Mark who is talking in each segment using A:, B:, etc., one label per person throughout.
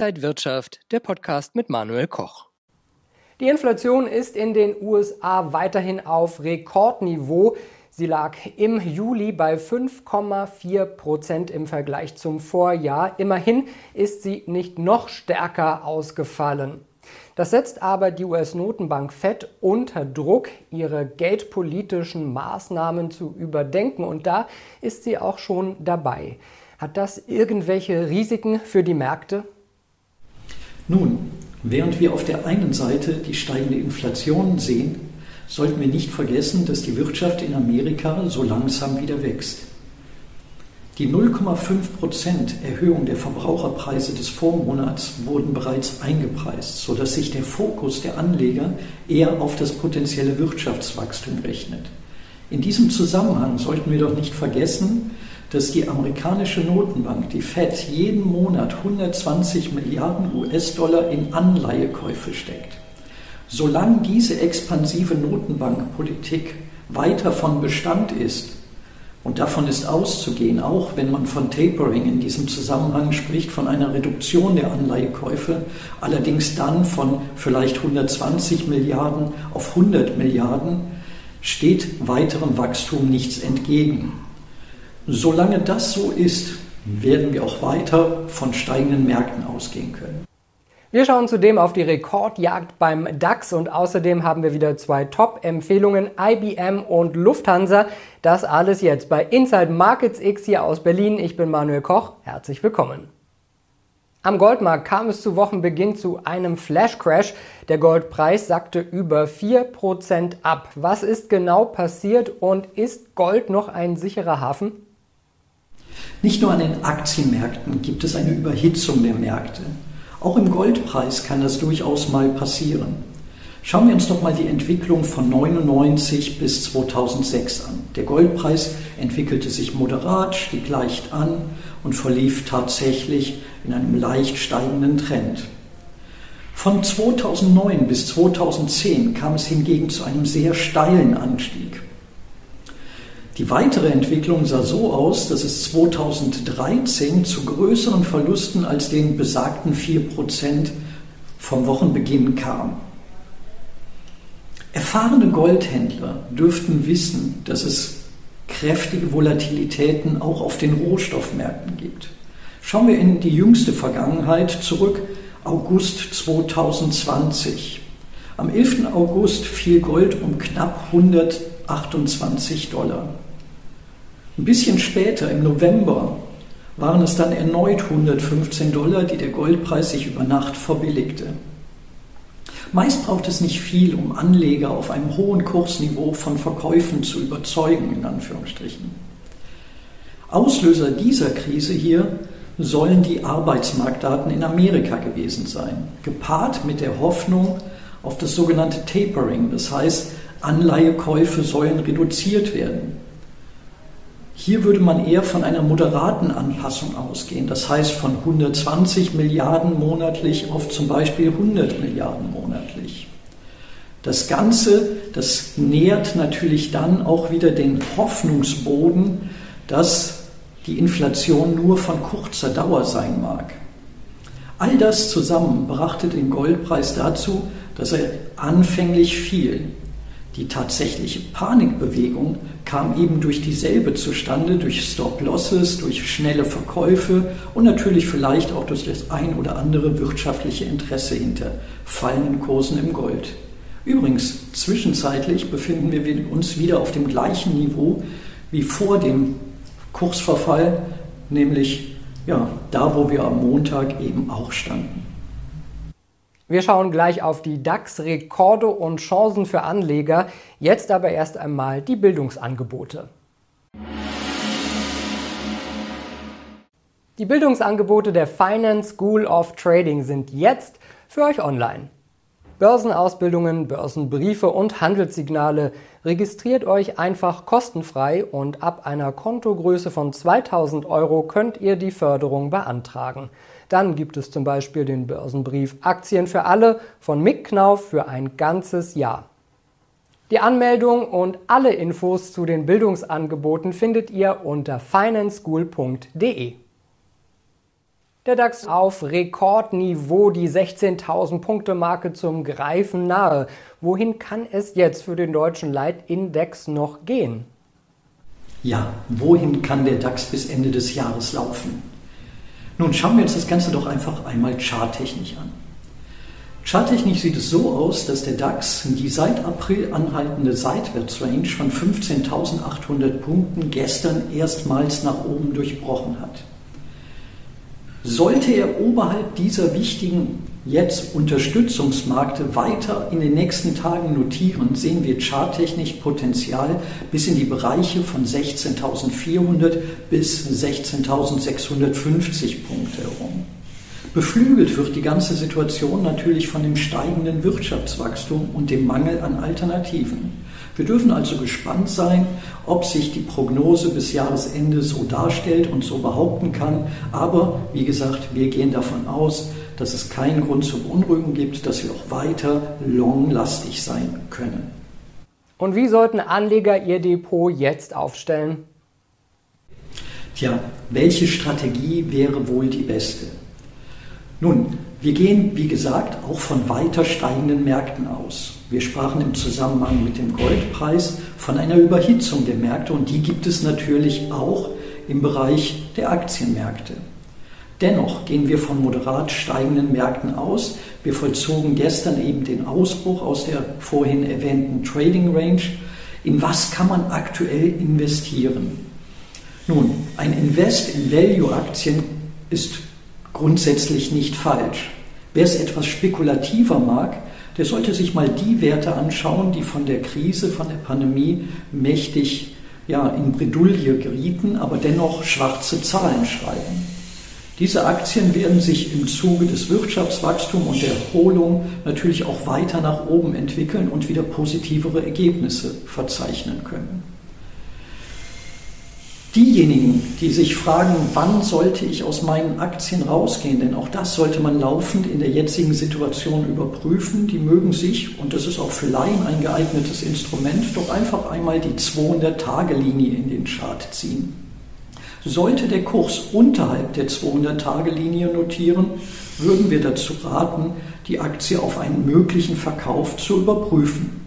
A: Inside Wirtschaft, der Podcast mit Manuel Koch.
B: Die Inflation ist in den USA weiterhin auf Rekordniveau. Sie lag im Juli bei 5,4 Prozent im Vergleich zum Vorjahr. Immerhin ist sie nicht noch stärker ausgefallen. Das setzt aber die US-Notenbank Fed unter Druck, ihre geldpolitischen Maßnahmen zu überdenken. Und da ist sie auch schon dabei. Hat das irgendwelche Risiken für die Märkte?
C: Nun, während wir auf der einen Seite die steigende Inflation sehen, sollten wir nicht vergessen, dass die Wirtschaft in Amerika so langsam wieder wächst. Die 0,5% Erhöhung der Verbraucherpreise des Vormonats wurden bereits eingepreist, sodass sich der Fokus der Anleger eher auf das potenzielle Wirtschaftswachstum rechnet. In diesem Zusammenhang sollten wir doch nicht vergessen, dass die amerikanische Notenbank, die Fed, jeden Monat 120 Milliarden US-Dollar in Anleihekäufe steckt. Solange diese expansive Notenbankpolitik weiter von Bestand ist, und davon ist auszugehen, auch wenn man von Tapering in diesem Zusammenhang spricht, von einer Reduktion der Anleihekäufe, allerdings dann von vielleicht 120 Milliarden auf 100 Milliarden, steht weiterem Wachstum nichts entgegen. Solange das so ist, werden wir auch weiter von steigenden Märkten ausgehen können.
B: Wir schauen zudem auf die Rekordjagd beim DAX und außerdem haben wir wieder zwei Top-Empfehlungen, IBM und Lufthansa. Das alles jetzt bei Inside Markets X hier aus Berlin. Ich bin Manuel Koch. Herzlich willkommen. Am Goldmarkt kam es zu Wochenbeginn zu einem Flash-Crash. Der Goldpreis sackte über 4% ab. Was ist genau passiert und ist Gold noch ein sicherer Hafen?
C: Nicht nur an den Aktienmärkten gibt es eine Überhitzung der Märkte. Auch im Goldpreis kann das durchaus mal passieren. Schauen wir uns doch mal die Entwicklung von 99 bis 2006 an. Der Goldpreis entwickelte sich moderat, stieg leicht an und verlief tatsächlich in einem leicht steigenden Trend. Von 2009 bis 2010 kam es hingegen zu einem sehr steilen Anstieg. Die weitere Entwicklung sah so aus, dass es 2013 zu größeren Verlusten als den besagten 4% vom Wochenbeginn kam. Erfahrene Goldhändler dürften wissen, dass es kräftige Volatilitäten auch auf den Rohstoffmärkten gibt. Schauen wir in die jüngste Vergangenheit zurück, August 2020. Am 11. August fiel Gold um knapp 128 Dollar. Ein bisschen später, im November, waren es dann erneut 115 Dollar, die der Goldpreis sich über Nacht verbilligte. Meist braucht es nicht viel, um Anleger auf einem hohen Kursniveau von Verkäufen zu überzeugen, in Anführungsstrichen. Auslöser dieser Krise hier sollen die Arbeitsmarktdaten in Amerika gewesen sein, gepaart mit der Hoffnung auf das sogenannte Tapering, das heißt, Anleihekäufe sollen reduziert werden. Hier würde man eher von einer moderaten Anpassung ausgehen, das heißt von 120 Milliarden monatlich auf zum Beispiel 100 Milliarden monatlich. Das Ganze, das nährt natürlich dann auch wieder den Hoffnungsboden, dass die Inflation nur von kurzer Dauer sein mag. All das zusammen brachte den Goldpreis dazu, dass er anfänglich fiel. Die tatsächliche Panikbewegung kam eben durch dieselbe zustande, durch Stop-Losses, durch schnelle Verkäufe und natürlich vielleicht auch durch das ein oder andere wirtschaftliche Interesse hinter fallenden Kursen im Gold. Übrigens, zwischenzeitlich befinden wir uns wieder auf dem gleichen Niveau wie vor dem Kursverfall, nämlich ja, da, wo wir am Montag eben auch standen.
B: Wir schauen gleich auf die DAX-Rekorde und Chancen für Anleger. Jetzt aber erst einmal die Bildungsangebote. Die Bildungsangebote der Finance School of Trading sind jetzt für euch online. Börsenausbildungen, Börsenbriefe und Handelssignale. Registriert euch einfach kostenfrei und ab einer Kontogröße von 2000 Euro könnt ihr die Förderung beantragen. Dann gibt es zum Beispiel den Börsenbrief Aktien für alle von Mick Knauf für ein ganzes Jahr. Die Anmeldung und alle Infos zu den Bildungsangeboten findet ihr unter financeschool.de. Der DAX auf Rekordniveau, die 16.000 Punkte Marke zum Greifen nahe. Wohin kann es jetzt für den deutschen Leitindex noch gehen?
C: Ja, wohin kann der DAX bis Ende des Jahres laufen? Nun schauen wir uns das Ganze doch einfach einmal charttechnisch an. Charttechnisch sieht es so aus, dass der DAX die seit April anhaltende Seitwärtsrange von 15.800 Punkten gestern erstmals nach oben durchbrochen hat. Sollte er oberhalb dieser wichtigen jetzt Unterstützungsmarkte weiter in den nächsten Tagen notieren, sehen wir charttechnisch Potenzial bis in die Bereiche von 16.400 bis 16.650 Punkte herum. Beflügelt wird die ganze Situation natürlich von dem steigenden Wirtschaftswachstum und dem Mangel an Alternativen. Wir dürfen also gespannt sein, ob sich die Prognose bis Jahresende so darstellt und so behaupten kann. Aber wie gesagt, wir gehen davon aus, dass es keinen Grund zur Beunruhigung gibt, dass wir auch weiter longlastig sein können.
B: Und wie sollten Anleger ihr Depot jetzt aufstellen?
C: Tja, welche Strategie wäre wohl die beste? Nun, wir gehen, wie gesagt, auch von weiter steigenden Märkten aus. Wir sprachen im Zusammenhang mit dem Goldpreis von einer Überhitzung der Märkte und die gibt es natürlich auch im Bereich der Aktienmärkte. Dennoch gehen wir von moderat steigenden Märkten aus. Wir vollzogen gestern eben den Ausbruch aus der vorhin erwähnten Trading Range. In was kann man aktuell investieren? Nun, ein Invest in Value-Aktien ist grundsätzlich nicht falsch. Wer es etwas spekulativer mag, der sollte sich mal die Werte anschauen, die von der Krise, von der Pandemie mächtig ja, in Bredouille gerieten, aber dennoch schwarze Zahlen schreiben. Diese Aktien werden sich im Zuge des Wirtschaftswachstums und der Erholung natürlich auch weiter nach oben entwickeln und wieder positivere Ergebnisse verzeichnen können. Diejenigen, die sich fragen, wann sollte ich aus meinen Aktien rausgehen, denn auch das sollte man laufend in der jetzigen Situation überprüfen, die mögen sich, und das ist auch für Laien ein geeignetes Instrument, doch einfach einmal die 200-Tage-Linie in den Chart ziehen. Sollte der Kurs unterhalb der 200-Tage-Linie notieren, würden wir dazu raten, die Aktie auf einen möglichen Verkauf zu überprüfen.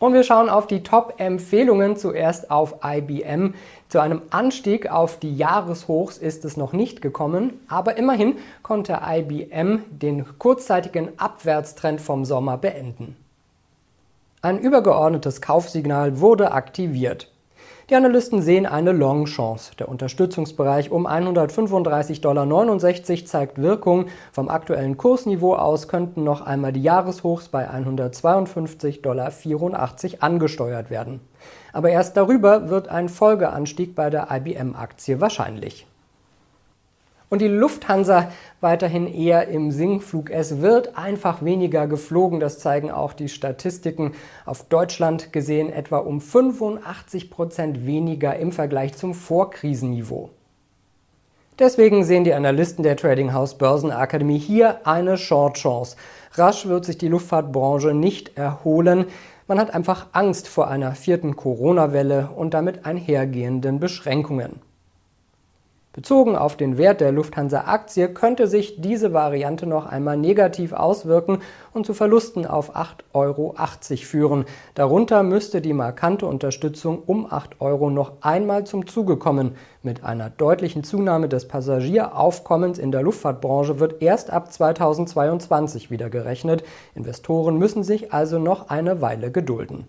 B: Und wir schauen auf die Top-Empfehlungen. Zuerst auf IBM. Zu einem Anstieg auf die Jahreshochs ist es noch nicht gekommen, aber immerhin konnte IBM den kurzzeitigen Abwärtstrend vom Sommer beenden. Ein übergeordnetes Kaufsignal wurde aktiviert. Die Analysten sehen eine Long-Chance. Der Unterstützungsbereich um 135,69 Dollar zeigt Wirkung. Vom aktuellen Kursniveau aus könnten noch einmal die Jahreshochs bei 152,84 Dollar angesteuert werden. Aber erst darüber wird ein Folgeanstieg bei der IBM-Aktie wahrscheinlich. Und die Lufthansa weiterhin eher im Sinkflug. Es wird einfach weniger geflogen. Das zeigen auch die Statistiken. Auf Deutschland gesehen etwa um 85 Prozent weniger im Vergleich zum Vorkrisenniveau. Deswegen sehen die Analysten der Trading House Börsenakademie hier eine Short Chance. Rasch wird sich die Luftfahrtbranche nicht erholen. Man hat einfach Angst vor einer vierten Corona-Welle und damit einhergehenden Beschränkungen. Bezogen auf den Wert der Lufthansa-Aktie könnte sich diese Variante noch einmal negativ auswirken und zu Verlusten auf 8,80 Euro führen. Darunter müsste die markante Unterstützung um 8 Euro noch einmal zum Zuge kommen. Mit einer deutlichen Zunahme des Passagieraufkommens in der Luftfahrtbranche wird erst ab 2022 wieder gerechnet. Investoren müssen sich also noch eine Weile gedulden.